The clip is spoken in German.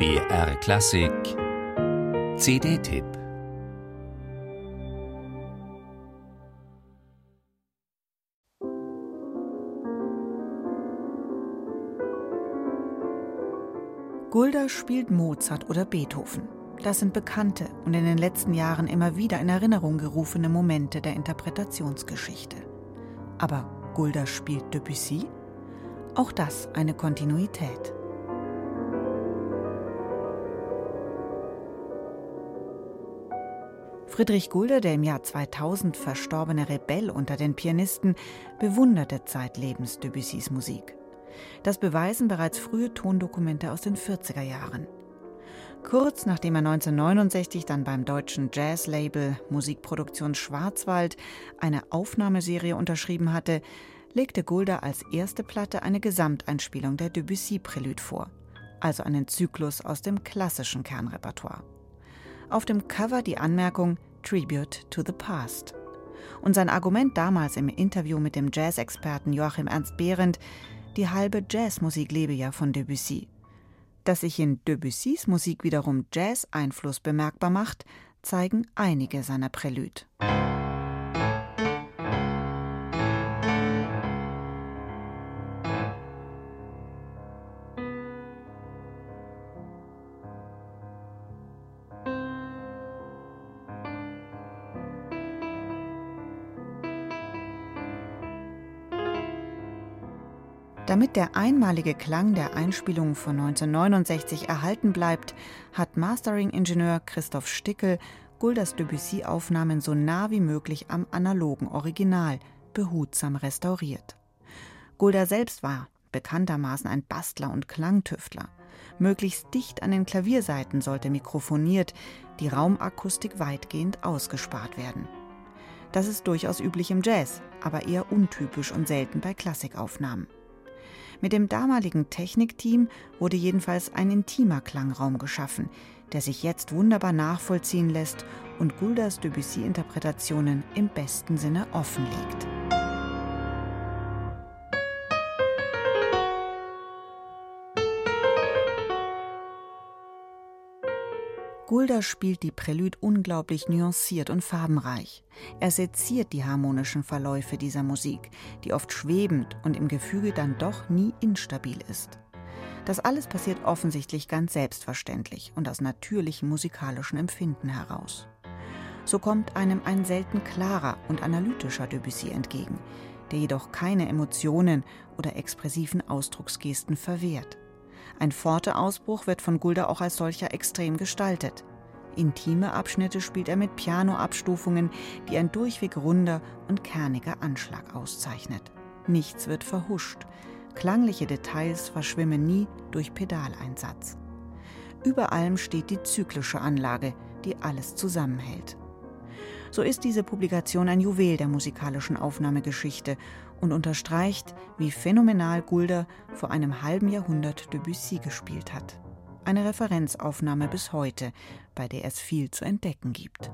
BR Klassik CD-Tipp Gulda spielt Mozart oder Beethoven. Das sind bekannte und in den letzten Jahren immer wieder in Erinnerung gerufene Momente der Interpretationsgeschichte. Aber Gulda spielt Debussy? Auch das eine Kontinuität. Friedrich Gulde, der im Jahr 2000 verstorbene Rebell unter den Pianisten, bewunderte zeitlebens Debussys Musik. Das beweisen bereits frühe Tondokumente aus den 40er Jahren. Kurz nachdem er 1969 dann beim deutschen Jazzlabel Musikproduktion Schwarzwald eine Aufnahmeserie unterschrieben hatte, legte Gulda als erste Platte eine Gesamteinspielung der Debussy-Prälude vor, also einen Zyklus aus dem klassischen Kernrepertoire. Auf dem Cover die Anmerkung Tribute to the Past. Und sein Argument damals im Interview mit dem Jazzexperten Joachim Ernst Behrendt, die halbe Jazzmusik lebe ja von Debussy. Dass sich in Debussys Musik wiederum Jazz-Einfluss bemerkbar macht, zeigen einige seiner Prälude. Damit der einmalige Klang der Einspielung von 1969 erhalten bleibt, hat Mastering-Ingenieur Christoph Stickel Guldas Debussy-Aufnahmen so nah wie möglich am analogen Original behutsam restauriert. Gulda selbst war bekanntermaßen ein Bastler und Klangtüftler. Möglichst dicht an den Klavierseiten sollte mikrofoniert, die Raumakustik weitgehend ausgespart werden. Das ist durchaus üblich im Jazz, aber eher untypisch und selten bei Klassikaufnahmen. Mit dem damaligen Technikteam wurde jedenfalls ein intimer Klangraum geschaffen, der sich jetzt wunderbar nachvollziehen lässt und Guldas Debussy-Interpretationen im besten Sinne offenlegt. Gulda spielt die Prälude unglaublich nuanciert und farbenreich. Er seziert die harmonischen Verläufe dieser Musik, die oft schwebend und im Gefüge dann doch nie instabil ist. Das alles passiert offensichtlich ganz selbstverständlich und aus natürlichem musikalischen Empfinden heraus. So kommt einem ein selten klarer und analytischer Debussy entgegen, der jedoch keine Emotionen oder expressiven Ausdrucksgesten verwehrt. Ein Forte-Ausbruch wird von Gulda auch als solcher extrem gestaltet. Intime Abschnitte spielt er mit Piano-Abstufungen, die ein durchweg runder und kerniger Anschlag auszeichnet. Nichts wird verhuscht. Klangliche Details verschwimmen nie durch Pedaleinsatz. Über allem steht die zyklische Anlage, die alles zusammenhält. So ist diese Publikation ein Juwel der musikalischen Aufnahmegeschichte und unterstreicht, wie phänomenal Gulder vor einem halben Jahrhundert Debussy gespielt hat. Eine Referenzaufnahme bis heute, bei der es viel zu entdecken gibt.